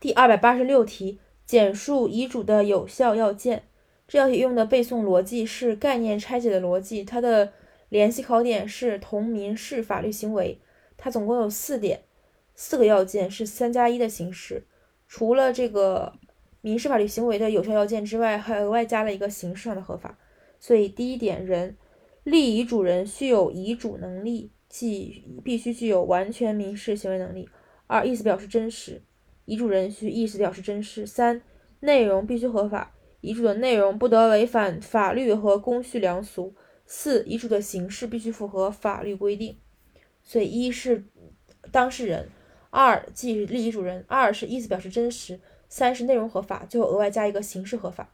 第二百八十六题，简述遗嘱的有效要件。这道题用的背诵逻辑是概念拆解的逻辑，它的联系考点是同民事法律行为。它总共有四点，四个要件是三加一的形式。除了这个民事法律行为的有效要件之外，还额外加了一个形式上的合法。所以第一点，人立遗嘱人需有遗嘱能力，即必须具有完全民事行为能力。二，意思表示真实，遗嘱人需意思表示真实。三，内容必须合法。遗嘱的内容不得违反法律和公序良俗。四、遗嘱的形式必须符合法律规定。所以，一是当事人，二即立遗嘱人，二是意思表示真实，三是内容合法，最后额外加一个形式合法。